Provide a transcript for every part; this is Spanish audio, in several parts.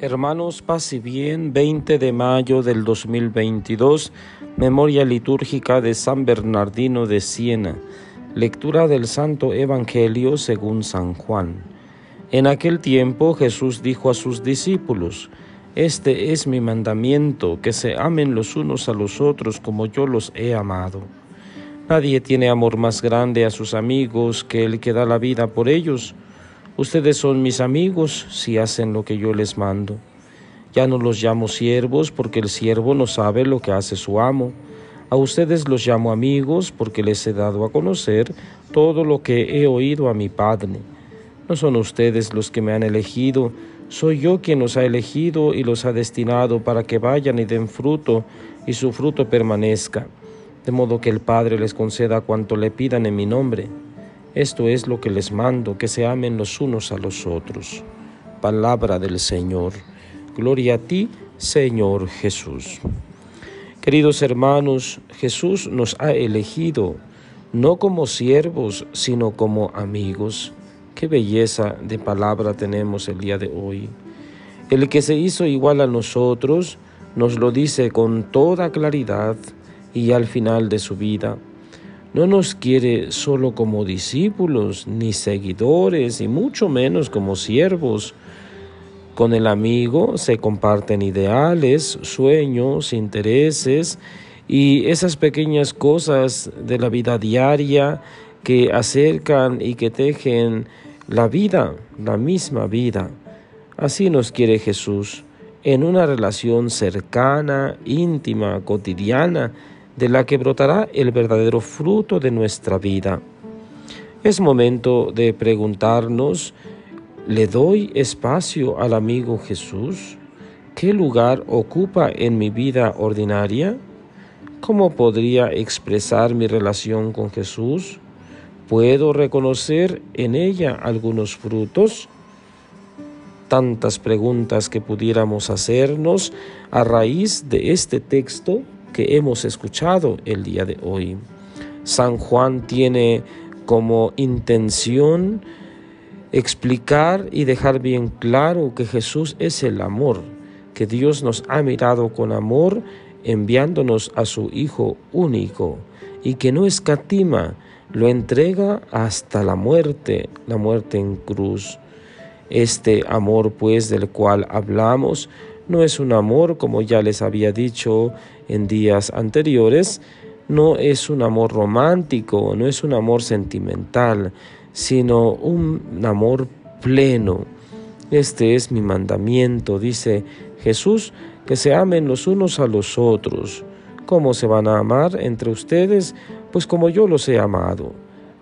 Hermanos, paz y bien, 20 de mayo del 2022, memoria litúrgica de San Bernardino de Siena, lectura del Santo Evangelio según San Juan. En aquel tiempo Jesús dijo a sus discípulos, Este es mi mandamiento, que se amen los unos a los otros como yo los he amado. Nadie tiene amor más grande a sus amigos que el que da la vida por ellos. Ustedes son mis amigos si hacen lo que yo les mando. Ya no los llamo siervos porque el siervo no sabe lo que hace su amo. A ustedes los llamo amigos porque les he dado a conocer todo lo que he oído a mi Padre. No son ustedes los que me han elegido, soy yo quien los ha elegido y los ha destinado para que vayan y den fruto y su fruto permanezca, de modo que el Padre les conceda cuanto le pidan en mi nombre. Esto es lo que les mando, que se amen los unos a los otros. Palabra del Señor. Gloria a ti, Señor Jesús. Queridos hermanos, Jesús nos ha elegido no como siervos, sino como amigos. Qué belleza de palabra tenemos el día de hoy. El que se hizo igual a nosotros nos lo dice con toda claridad y al final de su vida no nos quiere solo como discípulos ni seguidores y mucho menos como siervos. Con el amigo se comparten ideales, sueños, intereses y esas pequeñas cosas de la vida diaria que acercan y que tejen la vida, la misma vida. Así nos quiere Jesús, en una relación cercana, íntima, cotidiana, de la que brotará el verdadero fruto de nuestra vida. Es momento de preguntarnos, ¿le doy espacio al amigo Jesús? ¿Qué lugar ocupa en mi vida ordinaria? ¿Cómo podría expresar mi relación con Jesús? ¿Puedo reconocer en ella algunos frutos? Tantas preguntas que pudiéramos hacernos a raíz de este texto que hemos escuchado el día de hoy. San Juan tiene como intención explicar y dejar bien claro que Jesús es el amor, que Dios nos ha mirado con amor enviándonos a su Hijo único y que no escatima, lo entrega hasta la muerte, la muerte en cruz. Este amor pues del cual hablamos no es un amor, como ya les había dicho en días anteriores, no es un amor romántico, no es un amor sentimental, sino un amor pleno. Este es mi mandamiento, dice Jesús, que se amen los unos a los otros. ¿Cómo se van a amar entre ustedes? Pues como yo los he amado.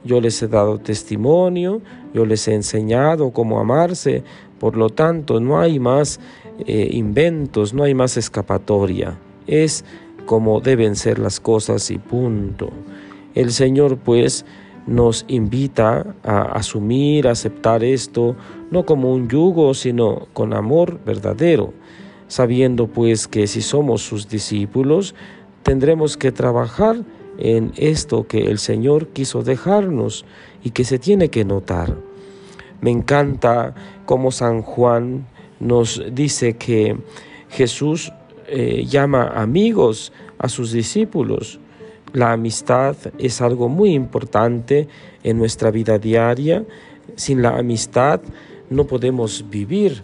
Yo les he dado testimonio, yo les he enseñado cómo amarse, por lo tanto no hay más eh, inventos, no hay más escapatoria. Es como deben ser las cosas y punto. El Señor pues nos invita a asumir, a aceptar esto, no como un yugo, sino con amor verdadero, sabiendo pues que si somos sus discípulos, tendremos que trabajar en esto que el Señor quiso dejarnos y que se tiene que notar. Me encanta cómo San Juan nos dice que Jesús eh, llama amigos a sus discípulos. La amistad es algo muy importante en nuestra vida diaria. Sin la amistad no podemos vivir.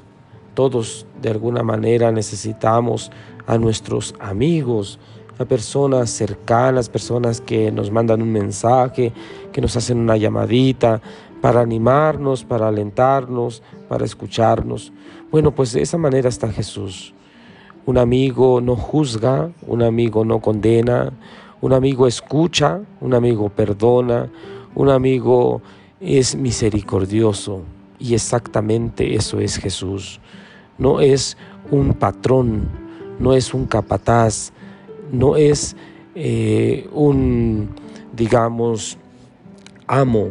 Todos de alguna manera necesitamos a nuestros amigos, a personas cercanas, personas que nos mandan un mensaje, que nos hacen una llamadita para animarnos, para alentarnos, para escucharnos. Bueno, pues de esa manera está Jesús. Un amigo no juzga, un amigo no condena, un amigo escucha, un amigo perdona, un amigo es misericordioso. Y exactamente eso es Jesús. No es un patrón, no es un capataz, no es eh, un, digamos, amo,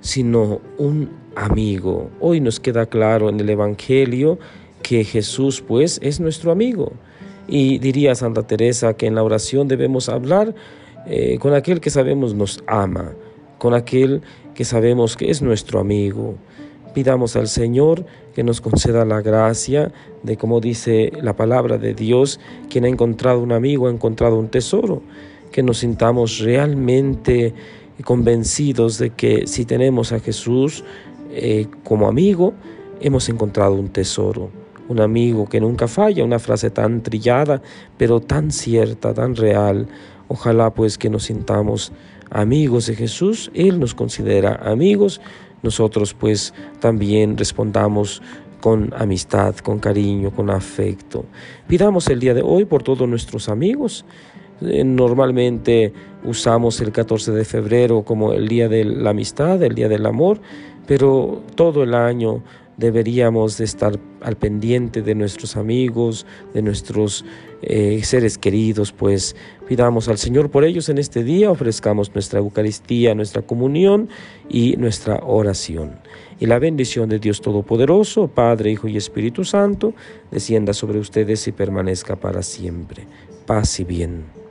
sino un amigo. Hoy nos queda claro en el Evangelio que Jesús pues es nuestro amigo. Y diría Santa Teresa que en la oración debemos hablar eh, con aquel que sabemos nos ama, con aquel que sabemos que es nuestro amigo, Pidamos al Señor que nos conceda la gracia de, como dice la palabra de Dios, quien ha encontrado un amigo ha encontrado un tesoro, que nos sintamos realmente convencidos de que si tenemos a Jesús eh, como amigo, hemos encontrado un tesoro, un amigo que nunca falla, una frase tan trillada, pero tan cierta, tan real. Ojalá pues que nos sintamos amigos de Jesús, Él nos considera amigos, nosotros pues también respondamos con amistad, con cariño, con afecto. Pidamos el día de hoy por todos nuestros amigos. Eh, normalmente usamos el 14 de febrero como el día de la amistad, el día del amor, pero todo el año deberíamos de estar al pendiente de nuestros amigos, de nuestros eh, seres queridos, pues pidamos al Señor por ellos en este día, ofrezcamos nuestra Eucaristía, nuestra comunión y nuestra oración. Y la bendición de Dios Todopoderoso, Padre, Hijo y Espíritu Santo, descienda sobre ustedes y permanezca para siempre. Paz y bien.